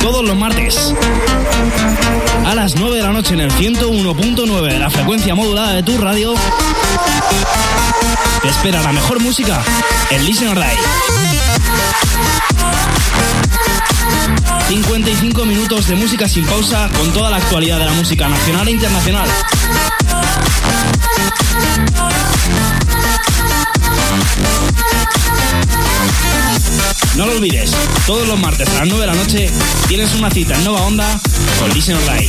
Todos los martes. A las 9 de la noche en el 101.9 de la frecuencia modulada de tu radio. Te espera la mejor música en Listen or 55 minutos de música sin pausa con toda la actualidad de la música nacional e internacional. No lo olvides, todos los martes a las 9 de la noche tienes una cita en Nova Onda con Listen Online.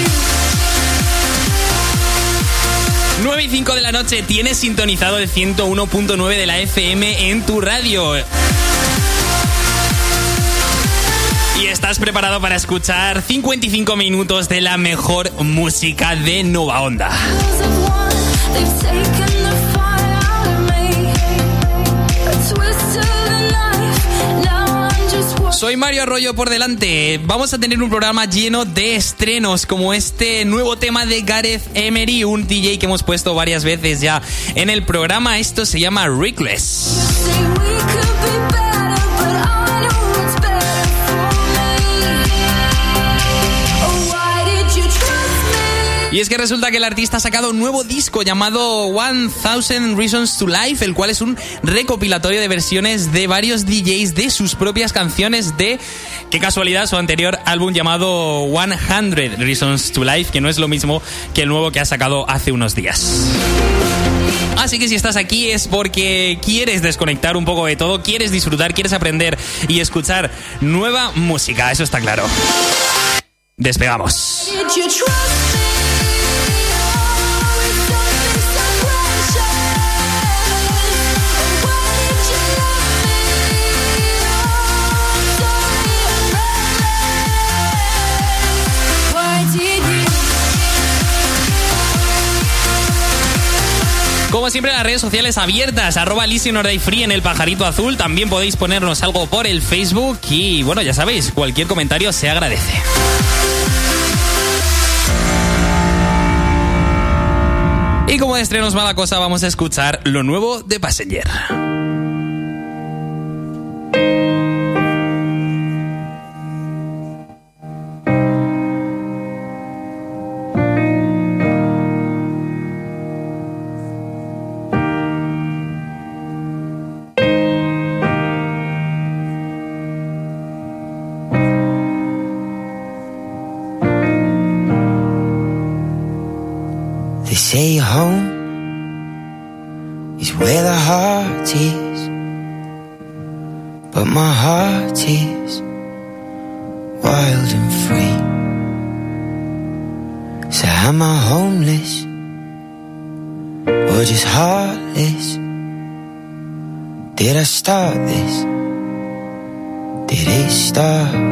9 y 5 de la noche tienes sintonizado el 101.9 de la FM en tu radio. Y estás preparado para escuchar 55 minutos de la mejor música de Nova Onda. Soy Mario Arroyo por delante. Vamos a tener un programa lleno de estrenos como este nuevo tema de Gareth Emery, un DJ que hemos puesto varias veces ya en el programa. Esto se llama Reckless. Y es que resulta que el artista ha sacado un nuevo disco llamado 1000 Reasons to Life, el cual es un recopilatorio de versiones de varios DJs de sus propias canciones de, qué casualidad, su anterior álbum llamado 100 Reasons to Life, que no es lo mismo que el nuevo que ha sacado hace unos días. Así que si estás aquí es porque quieres desconectar un poco de todo, quieres disfrutar, quieres aprender y escuchar nueva música, eso está claro. Despegamos. Como siempre, las redes sociales abiertas, arroba Free en el pajarito azul. También podéis ponernos algo por el Facebook y bueno, ya sabéis, cualquier comentario se agradece. Y como de estrenos mala cosa, vamos a escuchar lo nuevo de Passenger. Did I start this? Did it start me?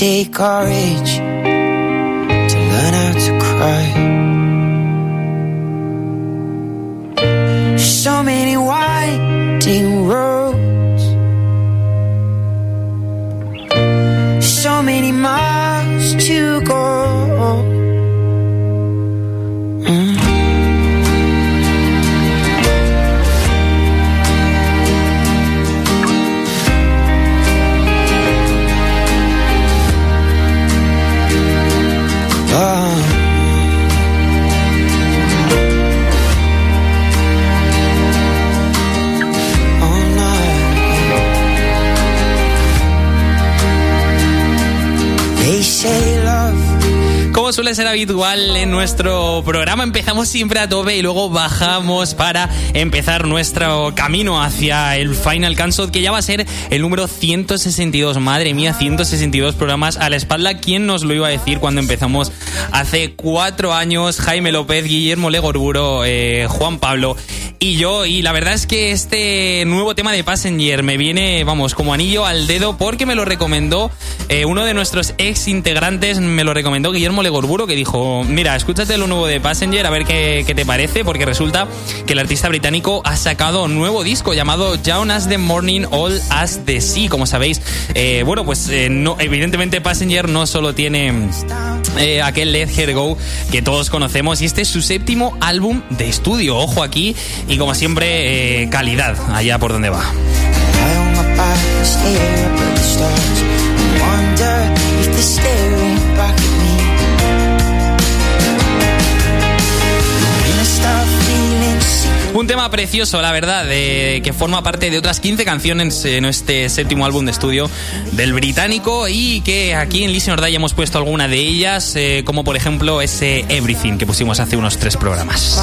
Take courage en nuestro programa, empezamos siempre a tope y luego bajamos para empezar nuestro camino hacia el Final Countdown, que ya va a ser el número 162. Madre mía, 162 programas a la espalda. ¿Quién nos lo iba a decir cuando empezamos hace cuatro años? Jaime López, Guillermo Legorburo, eh, Juan Pablo y yo. Y la verdad es que este nuevo tema de Passenger me viene, vamos, como anillo al dedo porque me lo recomendó eh, uno de nuestros ex integrantes, me lo recomendó Guillermo Legorburo, que dijo, mira, escúchate lo nuevo de Passenger, a ver qué, qué te parece, porque resulta que el artista británico ha sacado un nuevo disco llamado Down as the Morning, All as the Sea, como sabéis. Eh, bueno, pues eh, evidentemente Passenger no solo tiene aquel Let Her Go que todos conocemos, y este es su séptimo álbum de estudio, ojo aquí, y como siempre, eh, calidad, allá por donde va. Un tema precioso, la verdad, que forma parte de otras 15 canciones en este séptimo álbum de estudio del británico y que aquí en Listen or Die hemos puesto alguna de ellas, eh, como por ejemplo ese Everything que pusimos hace unos tres programas.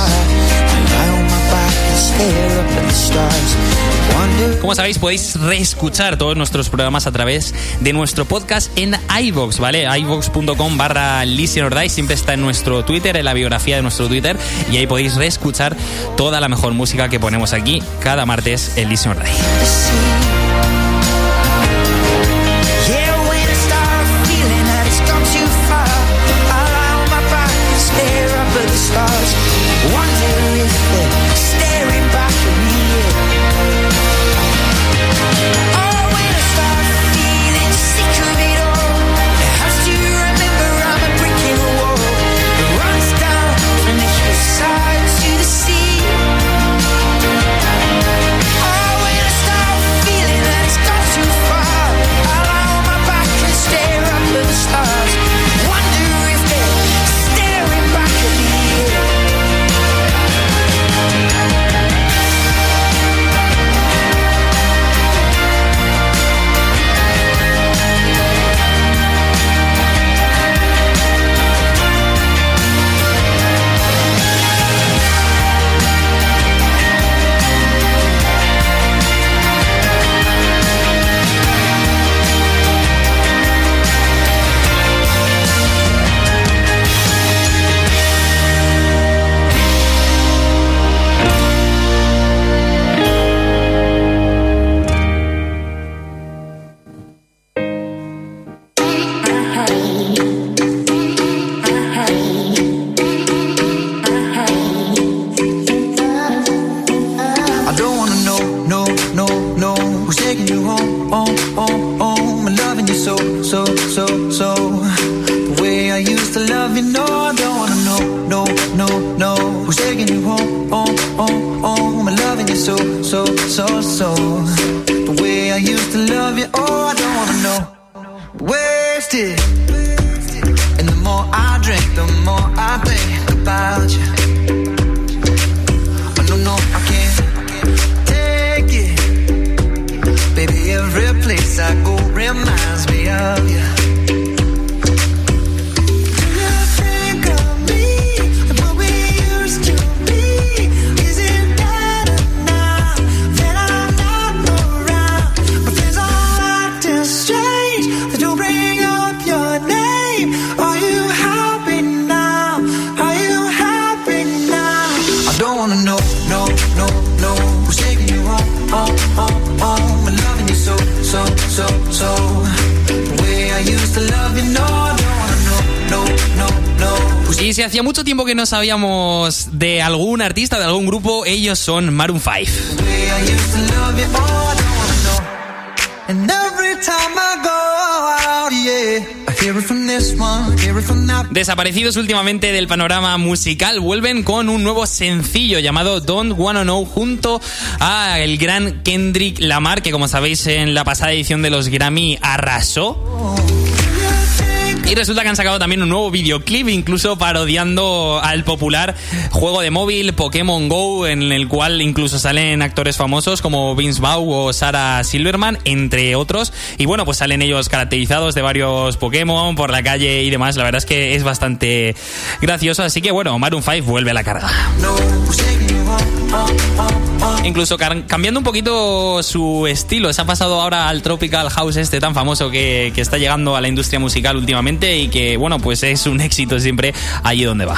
Como sabéis, podéis reescuchar todos nuestros programas a través de nuestro podcast en iVoox, ¿vale? iVoox.com barra Listen or Die, siempre está en nuestro Twitter, en la biografía de nuestro Twitter, y ahí podéis reescuchar toda la mejor música que ponemos aquí cada martes en Listen or Die. Hacía mucho tiempo que no sabíamos de algún artista, de algún grupo, ellos son Maroon 5. Desaparecidos últimamente del panorama musical, vuelven con un nuevo sencillo llamado Don't Wanna Know junto a el gran Kendrick Lamar, que como sabéis en la pasada edición de los Grammy arrasó. Y resulta que han sacado también un nuevo videoclip, incluso parodiando al popular juego de móvil Pokémon Go, en el cual incluso salen actores famosos como Vince Vaughn o Sarah Silverman, entre otros. Y bueno, pues salen ellos caracterizados de varios Pokémon por la calle y demás. La verdad es que es bastante gracioso. Así que bueno, Maroon 5 vuelve a la carga. Incluso cambiando un poquito su estilo. Se ha pasado ahora al Tropical House este tan famoso que, que está llegando a la industria musical últimamente y que, bueno, pues es un éxito siempre allí donde va.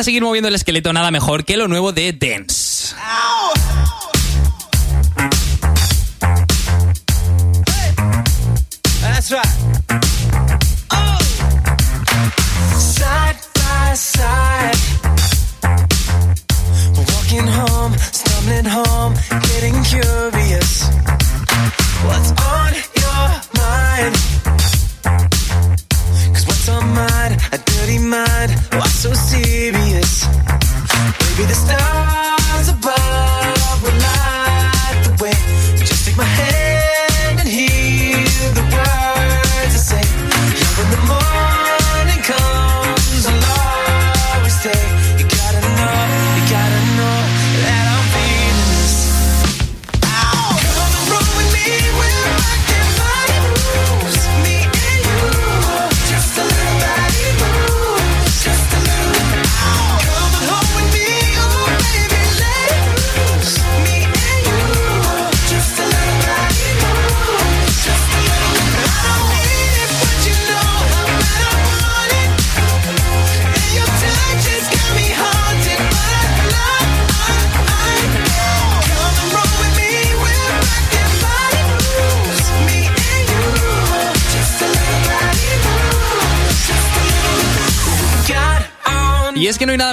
para seguir moviendo el esqueleto, nada mejor que lo nuevo de Dance.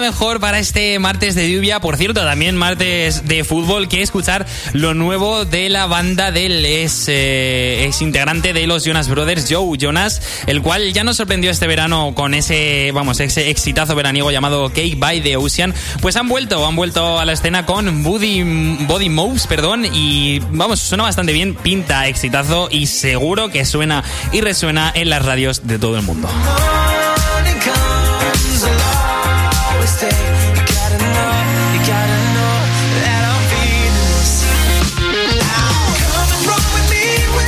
Mejor para este martes de lluvia, por cierto, también martes de fútbol, que escuchar lo nuevo de la banda del ex, eh, de los Jonas Brothers, Joe Jonas, el cual ya nos sorprendió este verano con ese, vamos, ese exitazo veraniego llamado Cake by the Ocean. Pues han vuelto, han vuelto a la escena con Body, Body Moves, perdón, y vamos, suena bastante bien, pinta exitazo y seguro que suena y resuena en las radios de todo el mundo.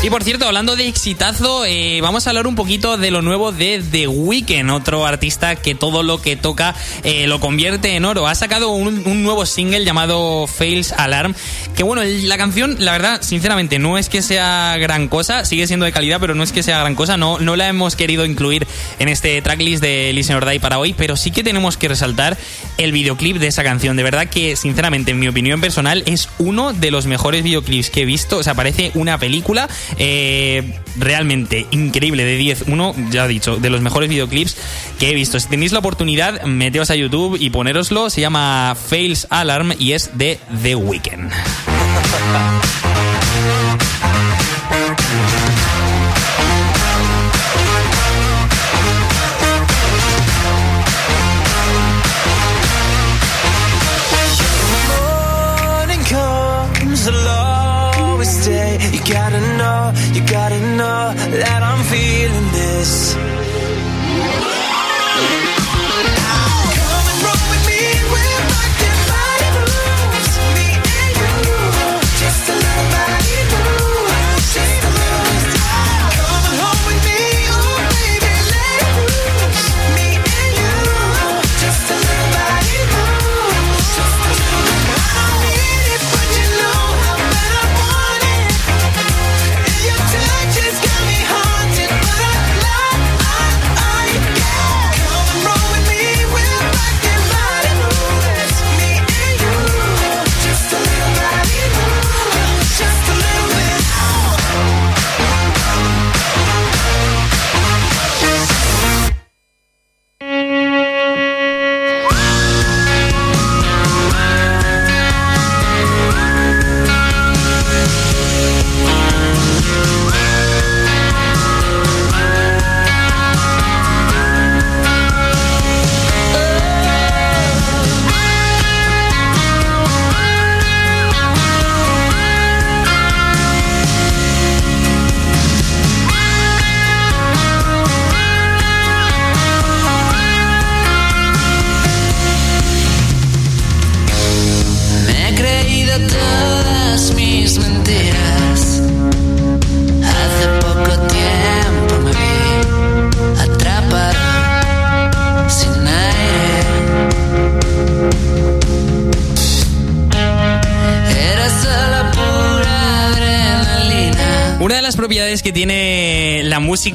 Por cierto, hablando de exitazo, eh, vamos a hablar un poquito de lo nuevo de The Weeknd, otro artista que todo lo que toca eh, lo convierte en oro. Ha sacado un, nuevo single llamado Fails Alarm, que bueno, la canción, la verdad, sinceramente, no es que sea gran cosa, sigue siendo de calidad, pero no es que sea gran cosa, no, no la hemos querido incluir en este tracklist de Listen or Die para hoy, pero sí que tenemos que resaltar el videoclip de esa canción. De verdad que, sinceramente, en mi opinión personal, es uno de los mejores videoclips que he visto. O sea, parece una película. Eh, realmente increíble de 10. Uno, ya he dicho, de los mejores videoclips que he visto. Si tenéis la oportunidad, meteos a YouTube y ponéroslo. Se llama Fails Alarm y es de The Weeknd. always stay. You gotta know, you gotta know that I'm feeling this.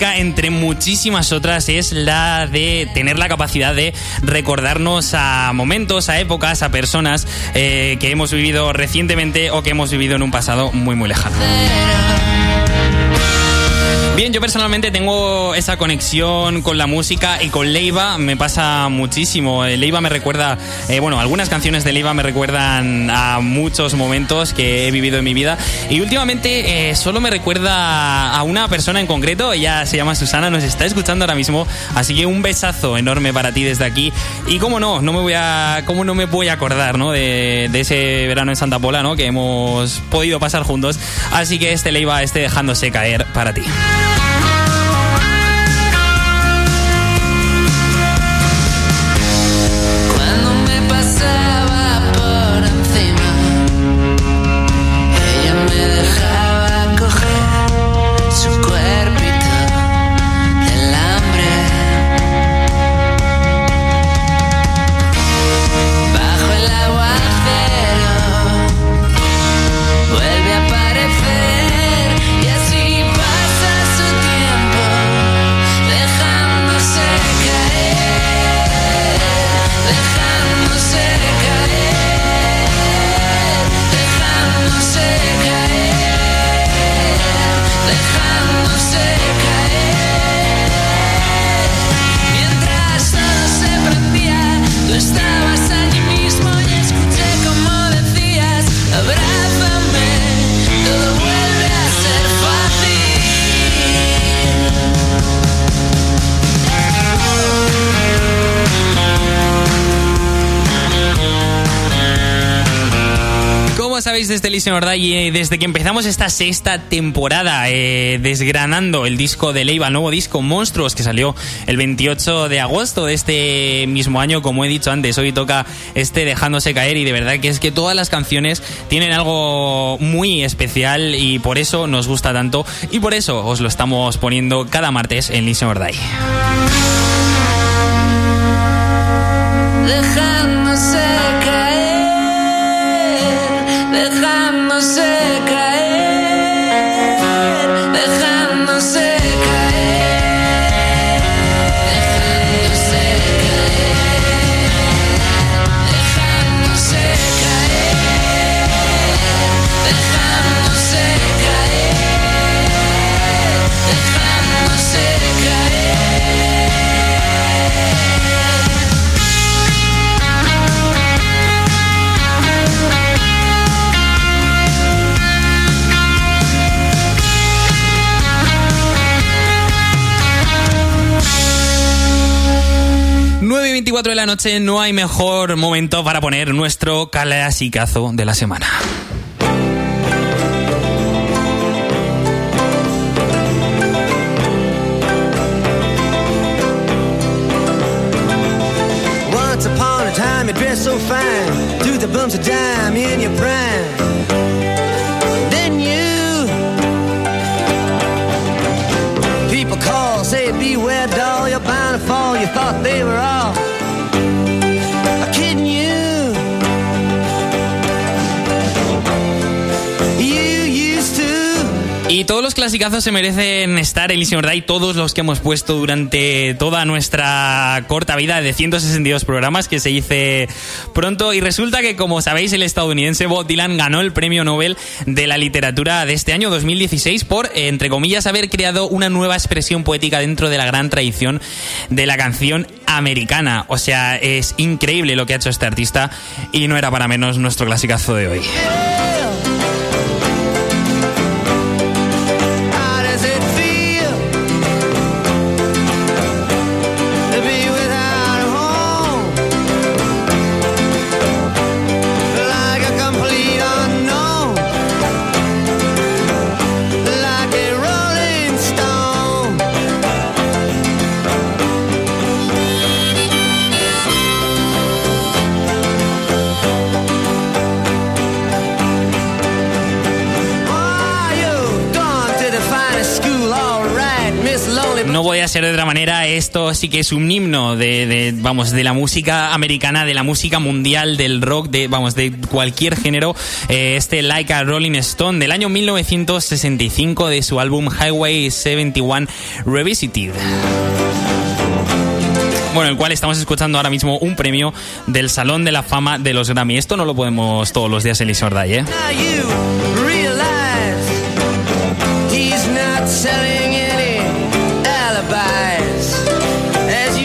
Entre muchísimas otras, es la de tener la capacidad de recordarnos a momentos, a épocas, a personas eh, que hemos vivido recientemente o que hemos vivido en un pasado muy, muy lejano. Bien, yo personalmente tengo esa conexión con la música y con Leiva me pasa muchísimo. Eh, Leiva me recuerda, eh, bueno, algunas canciones de Leiva me recuerdan a muchos momentos que he vivido en mi vida y últimamente eh, solo me recuerda a una persona en concreto, ella se llama Susana, nos está escuchando ahora mismo, así que un besazo enorme para ti desde aquí y cómo no, no me voy a, cómo no me voy a acordar, ¿no? De, de ese verano en Santa Pola, ¿no? Que hemos podido pasar juntos, así que este Leiva esté dejándose caer para ti. Cuando Desde Listen or Die, y desde que empezamos esta sexta temporada eh, desgranando el disco de Leiva, el nuevo disco Monstruos que salió el 28 de agosto de este mismo año, como he dicho antes, hoy toca este dejándose caer y de verdad que es que todas las canciones tienen algo muy especial y por eso nos gusta tanto y por eso os lo estamos poniendo cada martes en Listen or Die. dejándose caer, de la noche no hay mejor momento para poner nuestro clasicazo de la semana. Y clasicazos se merecen estar Listen or Die, todos los que hemos puesto durante toda nuestra corta vida de 162 programas que se hice pronto. Y resulta que, como sabéis, el estadounidense Bob Dylan ganó el premio Nobel de la literatura de este año 2016 por, entre comillas, haber creado una nueva expresión poética dentro de la gran tradición de la canción americana. O sea, es increíble lo que ha hecho este artista y no era para menos nuestro clasicazo de hoy. Manera, esto sí que es un himno de, vamos, de la música americana, de la música mundial, del rock, de, vamos, de cualquier género. Eh, este Like a Rolling Stone del año 1965 de su álbum Highway 71 Revisited. Bueno, el cual estamos escuchando ahora mismo un premio del Salón de la Fama de los Grammy. Esto no lo podemos todos los días en Listen or Die, ¿eh?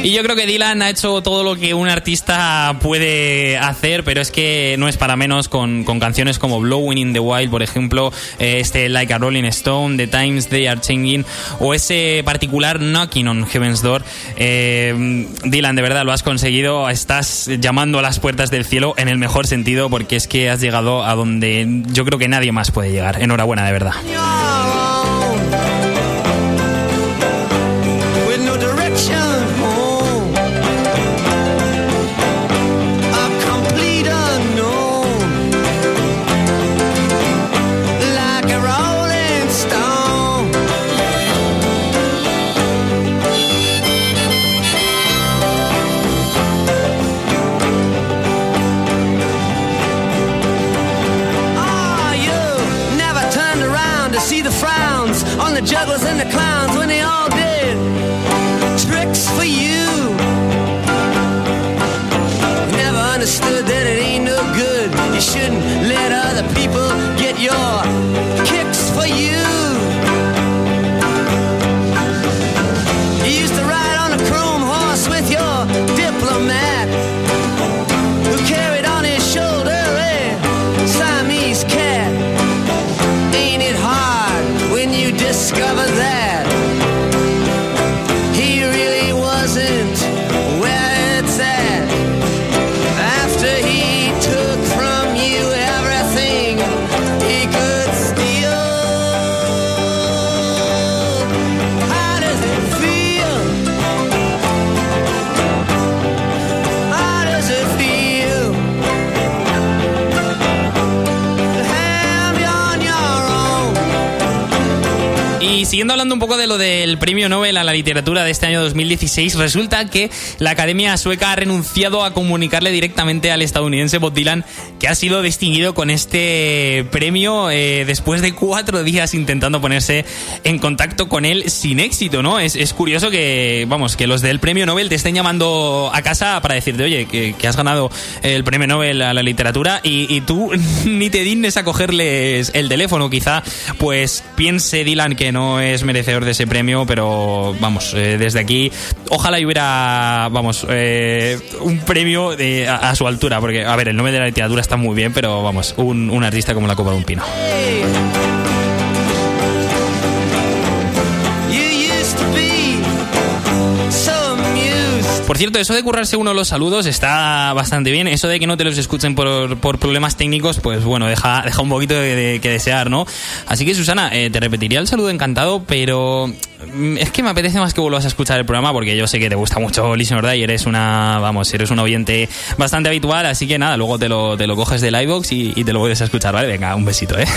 Y yo creo que Dylan ha hecho todo lo que un artista puede hacer, pero es que no es para menos con, con canciones como Blowing in the Wild, por ejemplo, eh, este Like a Rolling Stone, The Times They Are Changing, o ese particular Knocking on Heaven's Door. Eh, Dylan, de verdad lo has conseguido, estás llamando a las puertas del cielo en el mejor sentido, porque es que has llegado a donde yo creo que nadie más puede llegar. Enhorabuena, de verdad. Literatura de este año 2016, resulta que la Academia Sueca ha renunciado a comunicarle directamente al estadounidense Bob Dylan que ha sido distinguido con este premio eh, después de cuatro días intentando ponerse en contacto con él sin éxito, ¿no? Es, es curioso que, vamos, que los del premio Nobel te estén llamando a casa para decirte, oye, que, has ganado el premio Nobel a la literatura y, y tú ni te dignes a cogerles el teléfono, quizá, pues piense Dylan que no es merecedor de ese premio, pero vamos, eh, desde aquí, ojalá hubiera, vamos, eh, un premio a, su altura, porque, a ver, el Nobel de la literatura está muy bien, pero vamos, un artista como la Copa de un Pino. Por cierto, eso de currarse uno los saludos está bastante bien. Eso de que no te los escuchen por, por problemas técnicos, pues bueno, deja, deja un poquito de, que desear, ¿no? Así que Susana, eh, te repetiría el saludo encantado, pero mm, es que me apetece más que vuelvas a escuchar el programa porque yo sé que te gusta mucho Listen or y eres una, vamos, eres un oyente bastante habitual, así que nada, luego te lo, te lo coges del iVox y, y te lo vuelves a escuchar, ¿vale? Venga, un besito, ¿eh?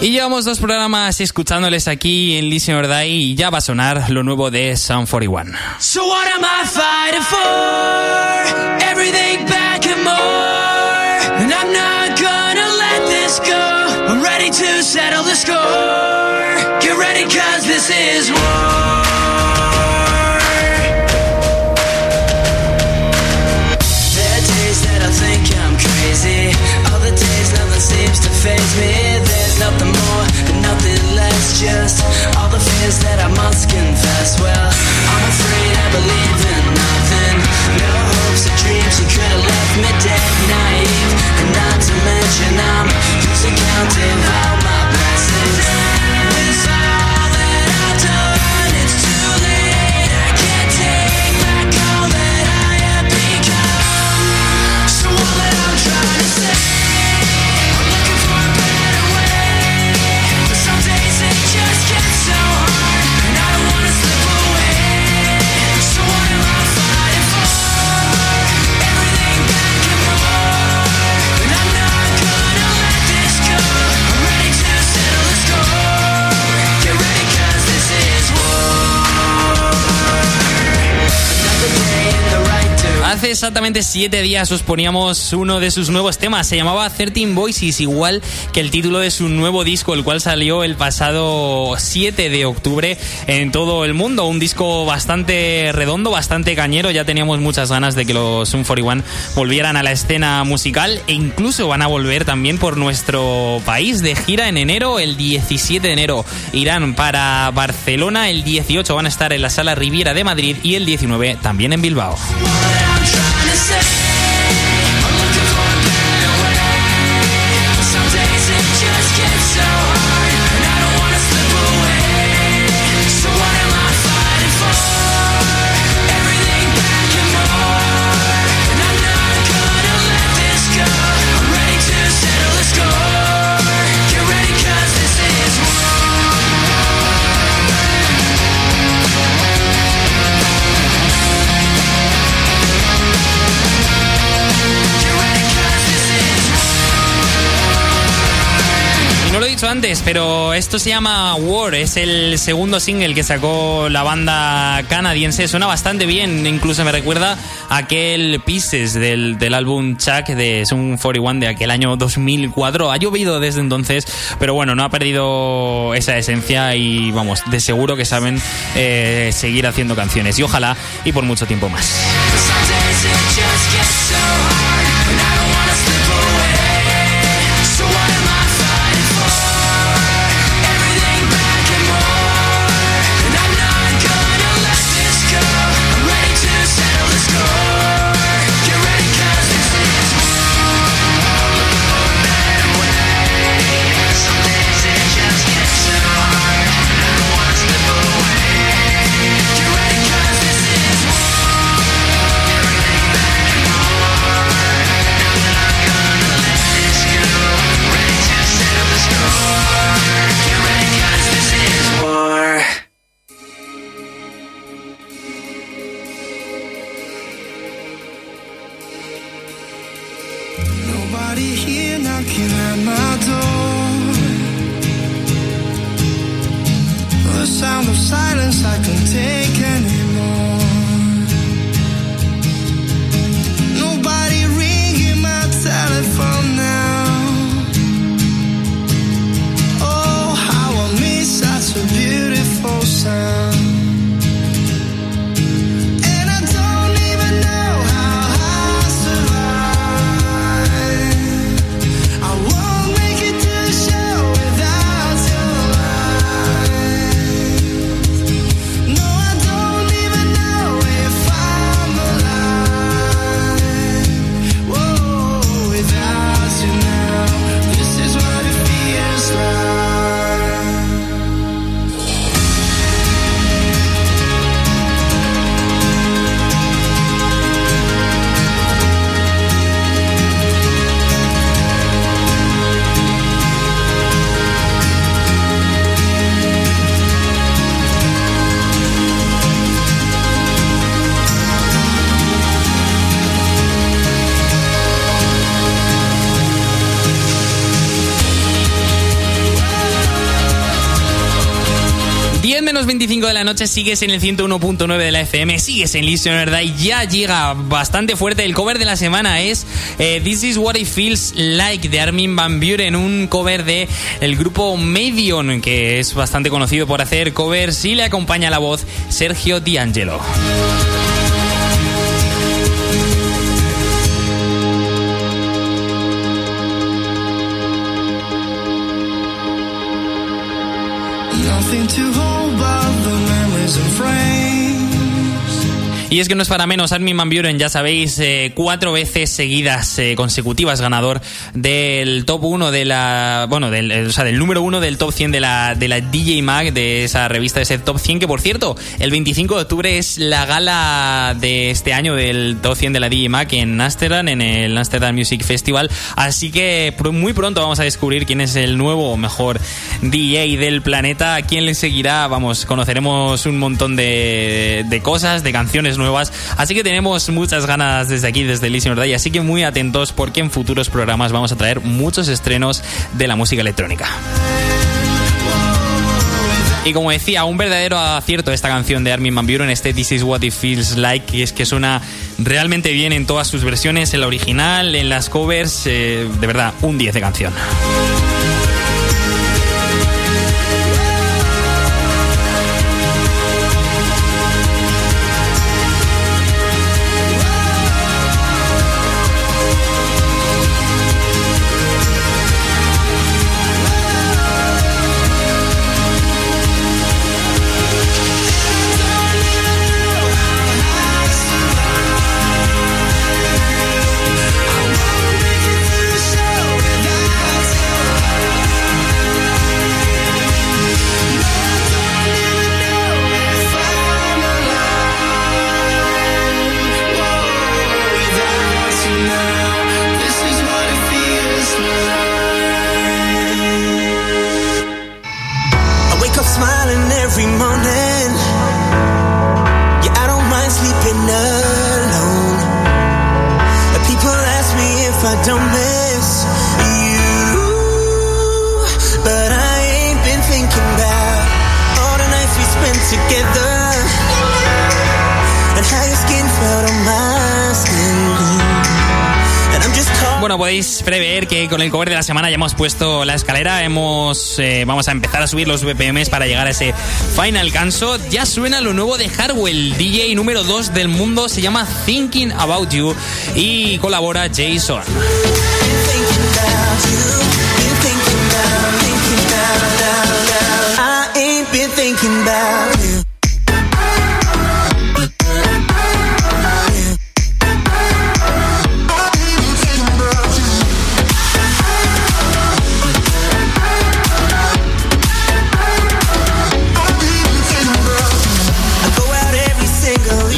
Y llevamos dos programas escuchándoles aquí en Listen or Die y ya va a sonar lo nuevo de Sound 41. So what am I fighting for? Everything back and more. And I'm not gonna let this go. I'm ready to settle the score. Get ready cause this is war. That I must confess. Well, I'm afraid I believe in nothing. No hopes or dreams, you could have left me dead naive. And not to mention I'm losing count of Hace exactamente siete días os poníamos uno de sus nuevos temas. Se llamaba 13 Voices, igual que el título de su nuevo disco, el cual salió el pasado 7 de octubre en todo el mundo. Un disco bastante redondo, bastante cañero. Ya teníamos muchas ganas de que los Sun 41 volvieran a la escena musical e incluso van a volver también por nuestro país de gira en enero. El 17 de enero irán para Barcelona. El 18 van a estar en la Sala Riviera de Madrid y el 19 también en Bilbao. Say. Antes, pero esto se llama War, es el segundo single que sacó la banda canadiense. Suena bastante bien, incluso me recuerda aquel Pieces del, álbum Chuck de Sun 41 de aquel año 2004. Ha llovido desde entonces, pero bueno, no ha perdido esa esencia y vamos, de seguro que saben eh, seguir haciendo canciones y ojalá y por mucho tiempo más. Menos 25 de la noche sigues en el 101.9 de la FM, sigues en ¿verdad? y ya llega bastante fuerte. El cover de la semana es eh, This is what it feels like de Armin Van Buren, un cover de el grupo Medion, que es bastante conocido por hacer covers y le acompaña la voz Sergio D'Angelo. friends and friends. Y es que no es para menos, Armin Van Buren, ya sabéis, eh, cuatro veces seguidas eh, consecutivas ganador del top 1 de la. Bueno, del, o sea, del número 1 del top 100 de la, de la DJ Mag, de esa revista, de ese top 100, que por cierto, el 25 de octubre es la gala de este año del top 100 de la DJ Mag en Amsterdam, en el Amsterdam Music Festival. Así que muy pronto vamos a descubrir quién es el nuevo mejor DJ del planeta, quién le seguirá. Vamos, conoceremos un montón de, de cosas, de canciones nuevas. Así que tenemos muchas ganas desde aquí, desde Listener Day. Así que muy atentos porque en futuros programas vamos a traer muchos estrenos de la música electrónica. Y como decía, un verdadero acierto esta canción de Armin Van Buren, este This Is What It Feels Like, es que suena realmente bien en todas sus versiones, en la original, en las covers, eh, de verdad, un 10 de canción. El cover de la semana ya hemos puesto la escalera, hemos eh, vamos a empezar a subir los BPMs para llegar a ese final canso. Ya suena lo nuevo de Harwell, DJ número 2 del mundo, se llama Thinking About You y colabora Jason.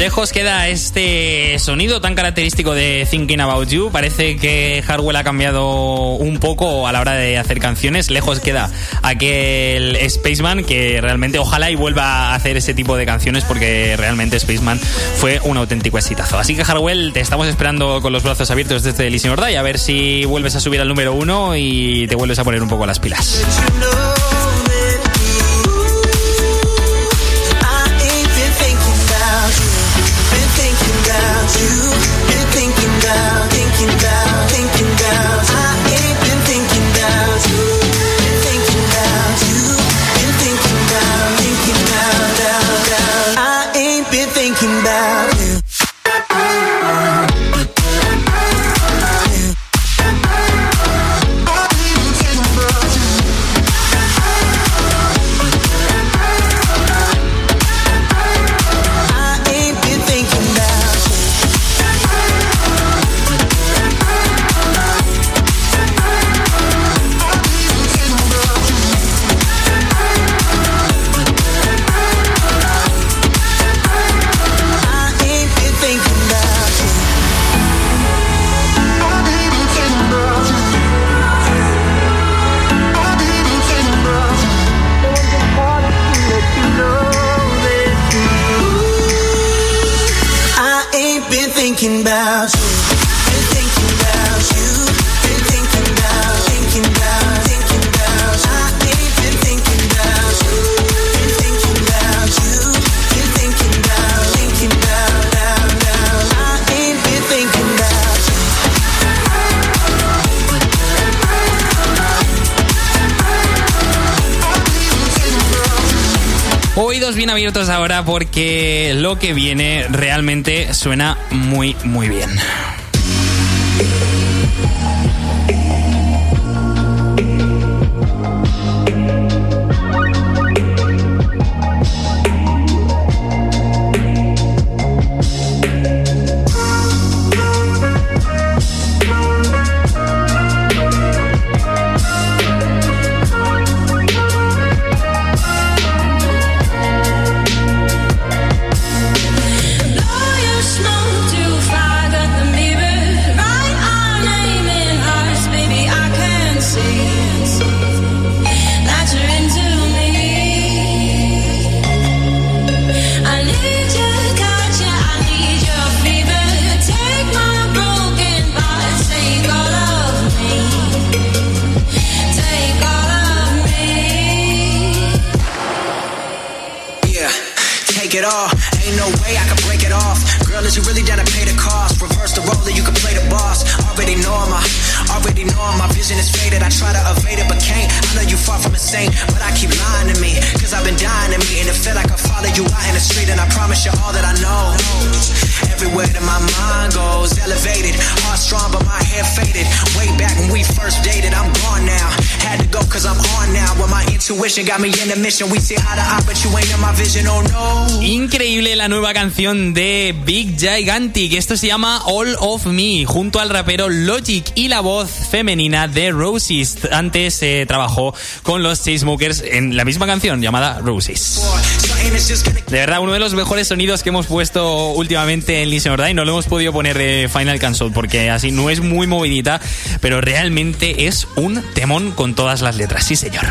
Lejos queda este sonido tan característico de Thinking About You. Parece que Hardwell ha cambiado un poco a la hora de hacer canciones. Lejos queda aquel Spaceman que realmente ojalá y vuelva a hacer ese tipo de canciones porque realmente Spaceman fue un auténtico exitazo. Así que Hardwell, te estamos esperando con los brazos abiertos desde Elysium Day a ver si vuelves a subir al número uno y te vuelves a poner un poco las pilas. Abiertos ahora porque lo que viene realmente suena muy, muy bien. Increíble la nueva canción de Big Gigantic. Esto se llama All of Me, junto al rapero Logic y la voz femenina de Roses. Antes se trabajó con los Chainsmokers en la misma canción llamada Roses. De verdad, uno de los mejores sonidos que hemos puesto últimamente en Listen or y no lo hemos podido poner eh, Final Console porque así no es muy movidita, pero realmente es un temón con todas las letras. Sí, señor.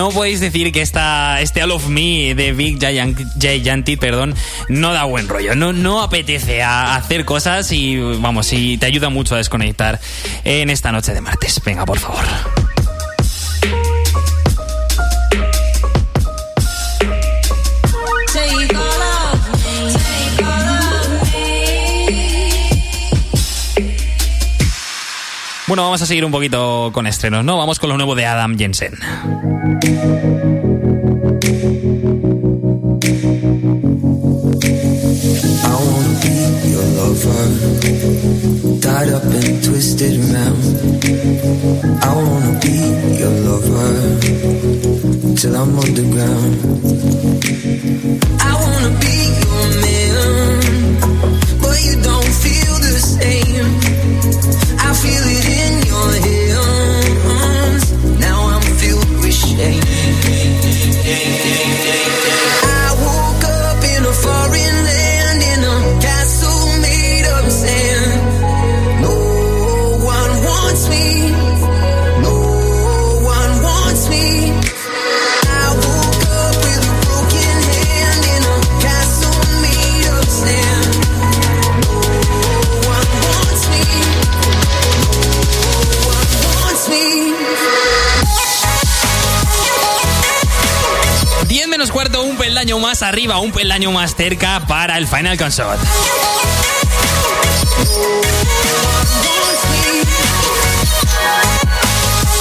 No podéis decir que esta, este All of Me de Big Giant, perdón, no da buen rollo. No, no apetece a hacer cosas y, vamos, y te ayuda mucho a desconectar en esta noche de martes. Venga, por favor. Bueno, vamos a seguir un poquito con estrenos, ¿no? Vamos con lo nuevo de Adam Jensen. tied up and twisted around. I wanna be your lover till I'm underground. Peldaño más arriba, un peldaño más cerca para el Final Consort.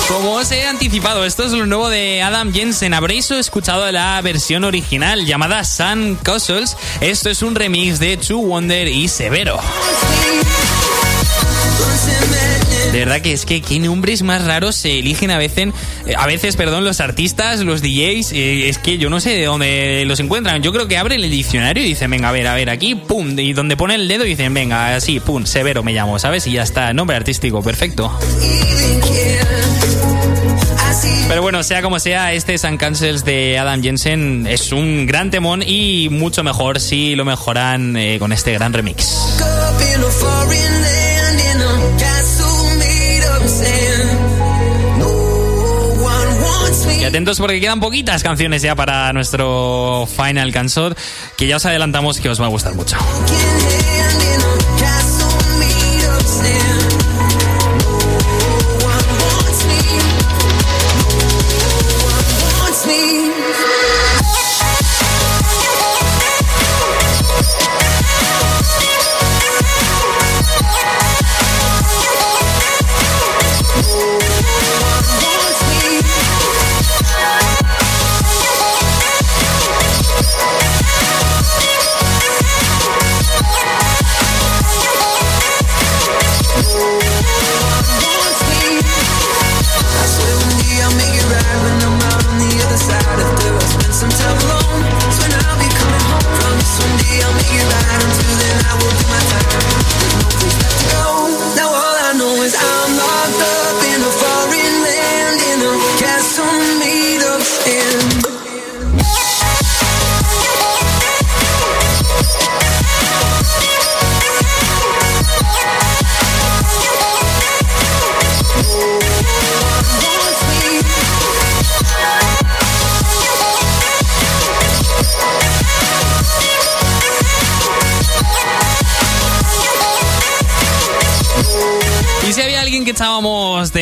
Como os he anticipado, esto es lo nuevo de Adam Jensen. Habréis escuchado la versión original llamada Sun Castles. Esto es un remix de Two Wonder y Severo. De verdad que es que qué nombres más raros se eligen a veces, a veces, perdón, los artistas, los DJs, eh, es que yo no sé de dónde los encuentran. Yo creo que abren el diccionario y dicen, venga, a ver, a ver, aquí, pum, y donde pone el dedo dicen, venga, así, pum, severo me llamo, ¿sabes? Y ya está, nombre artístico, perfecto. Pero bueno, sea como sea, este Sun Cancels de Adam Jensen es un gran temón y mucho mejor si lo mejoran eh, con este gran remix. Atentos porque quedan poquitas canciones ya para nuestro Final Cansot, que ya os adelantamos que os va a gustar mucho.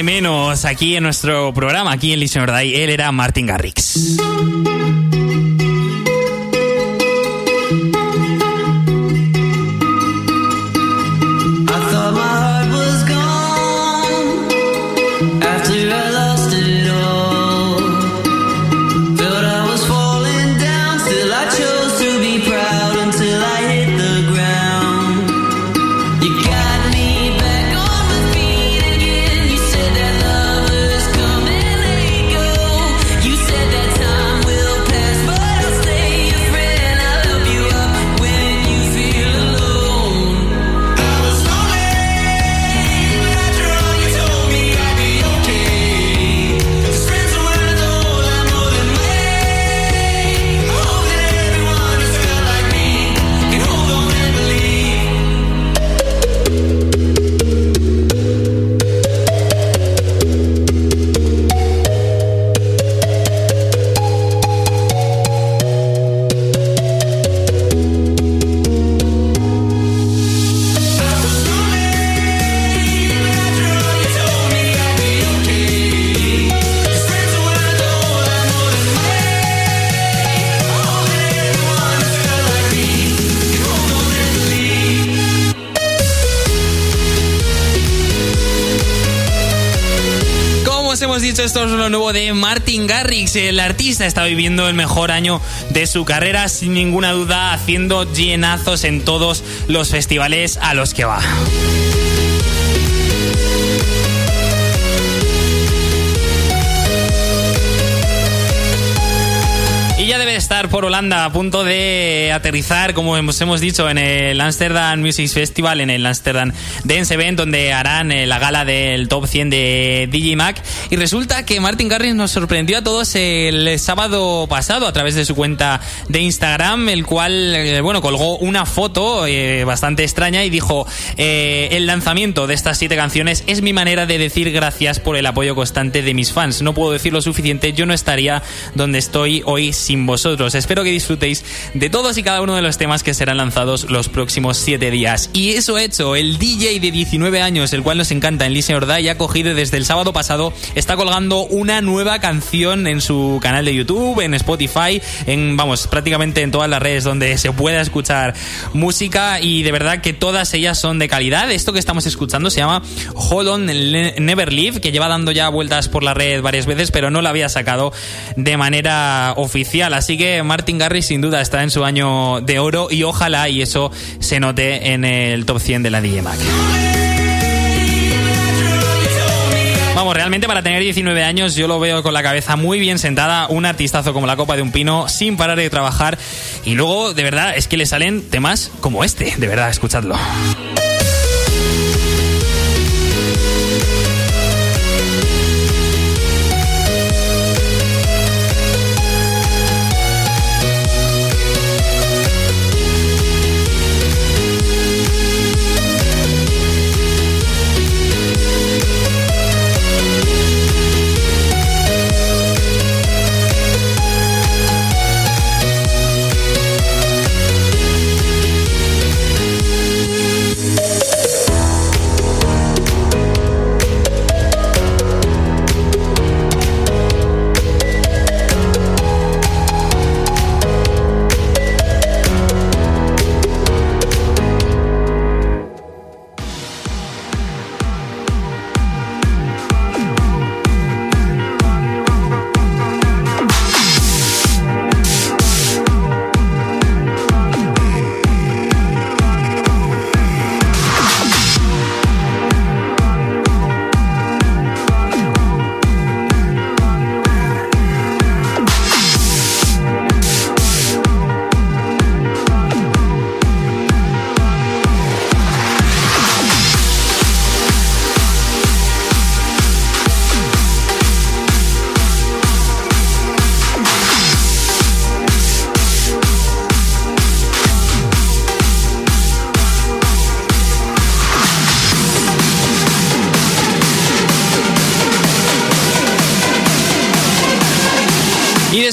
Menos aquí en nuestro programa, aquí en Listen Day, él era Martin Garrix. Esto es lo nuevo de Martin Garrix. El artista está viviendo el mejor año de su carrera, sin ninguna duda, haciendo llenazos en todos los festivales a los que va. Por Holanda a punto de aterrizar, como hemos, hemos dicho, en el Amsterdam Music Festival, en el Amsterdam Dance Event, donde harán eh, la gala del top 100 de Digimac. Y resulta que Martin Garrix nos sorprendió a todos el sábado pasado a través de su cuenta de Instagram, el cual, eh, bueno, colgó una foto eh, bastante extraña y dijo: El lanzamiento de estas siete canciones es mi manera de decir gracias por el apoyo constante de mis fans. No puedo decir lo suficiente, yo no estaría donde estoy hoy sin vosotros. Espero que disfrutéis de todos y cada uno de los temas que serán lanzados los próximos 7 días. Y eso hecho, el DJ de 19 años, el cual nos encanta en Listen or Die, ha cogido desde el sábado pasado, está colgando una nueva canción en su canal de YouTube, en Spotify, en, vamos, prácticamente en todas las redes donde se pueda escuchar música y de verdad que todas ellas son de calidad. Esto que estamos escuchando se llama Hold On Never Leave, que lleva dando ya vueltas por la red varias veces, pero no la había sacado de manera oficial. Así que Martin Garrix sin duda está en su año de oro y ojalá y eso se note en el top 100 de la DJ Mag. Vamos, realmente para tener 19 años yo lo veo con la cabeza muy bien sentada, un artistazo como la copa de un pino, sin parar de trabajar y luego de verdad es que le salen temas como este, de verdad, escuchadlo.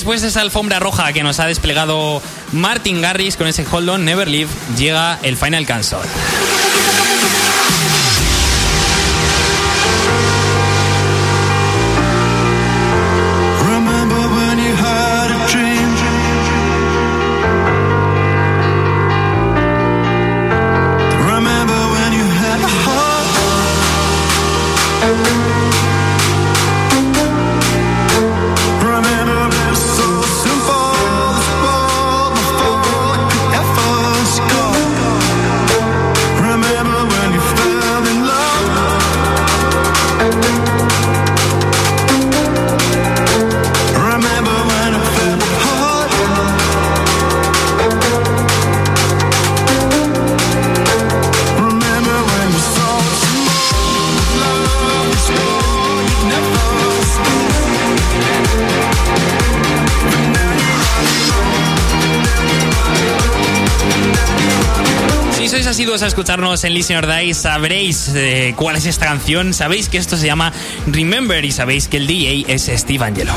Después de esa alfombra roja que nos ha desplegado Martin Garris con ese Hold On Never Leave, llega el Final Countdown. a escucharnos en Listen or Die sabréis eh, cuál es esta canción, sabéis que esto se llama Remember y sabéis que el DJ es Steve Angelo.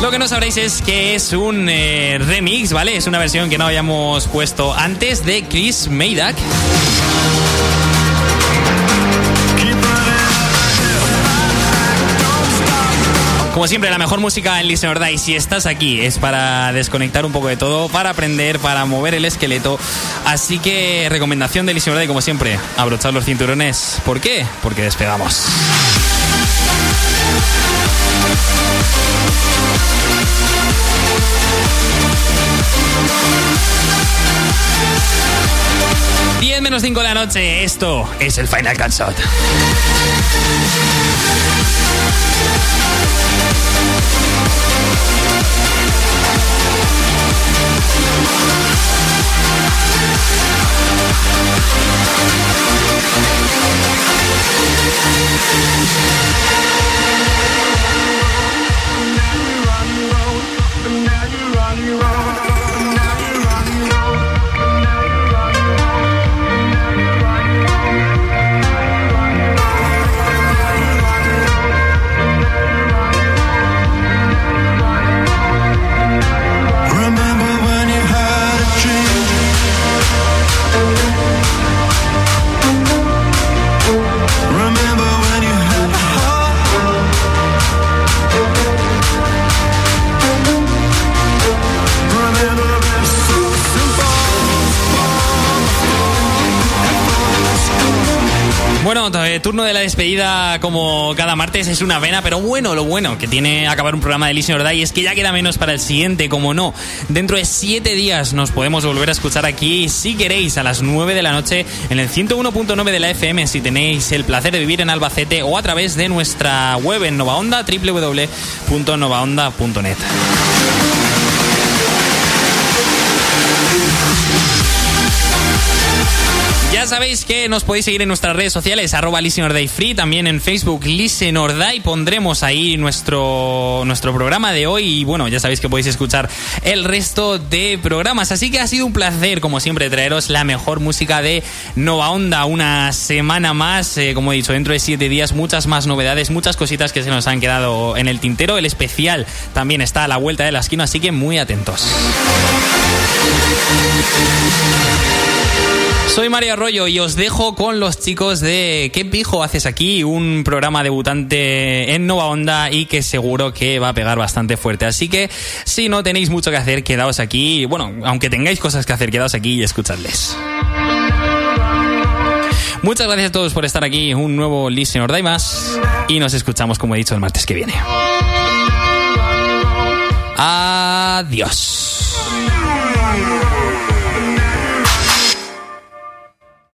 Lo que no sabréis es que es un eh, remix, ¿vale? Es una versión que no habíamos puesto antes de Chris Maydak. Como siempre, la mejor música en Listen or Die, si estás aquí, es para desconectar un poco de todo, para aprender, para mover el esqueleto. Así que, recomendación de Listen or Die, como siempre, abrochar los cinturones. ¿Por qué? Porque despegamos. Menos 5 de la noche, esto es el Final Cut Bueno, turno de la despedida como cada martes es una pena, pero bueno, lo bueno que tiene acabar un programa de Listen or Die es que ya queda menos para el siguiente, como no. Dentro de siete días nos podemos volver a escuchar aquí, si queréis, a las 9 de la noche en el 101.9 de la FM, si tenéis el placer de vivir en Albacete o a través de nuestra web en Nova Onda, www.novaonda.net. Ya sabéis que nos podéis seguir en nuestras redes sociales, arroba Free, también en Facebook Listen Pondremos ahí nuestro, nuestro programa de hoy y bueno, ya sabéis que podéis escuchar el resto de programas. Así que ha sido un placer, como siempre, traeros la mejor música de Nova Onda. Una semana más, eh, como he dicho, dentro de siete días, muchas más novedades, muchas cositas que se nos han quedado en el tintero. El especial también está a la vuelta de la esquina, así que muy atentos. Soy Mario Arroyo y os dejo con los chicos de ¿Qué pijo haces aquí? Un programa debutante en Nova Onda y que seguro que va a pegar bastante fuerte. Así que si no tenéis mucho que hacer, quedaos aquí. Bueno, aunque tengáis cosas que hacer, quedaos aquí y escuchadles. Muchas gracias a todos por estar aquí. Un nuevo Listen or más. Y nos escuchamos, como he dicho, el martes que viene. Adiós.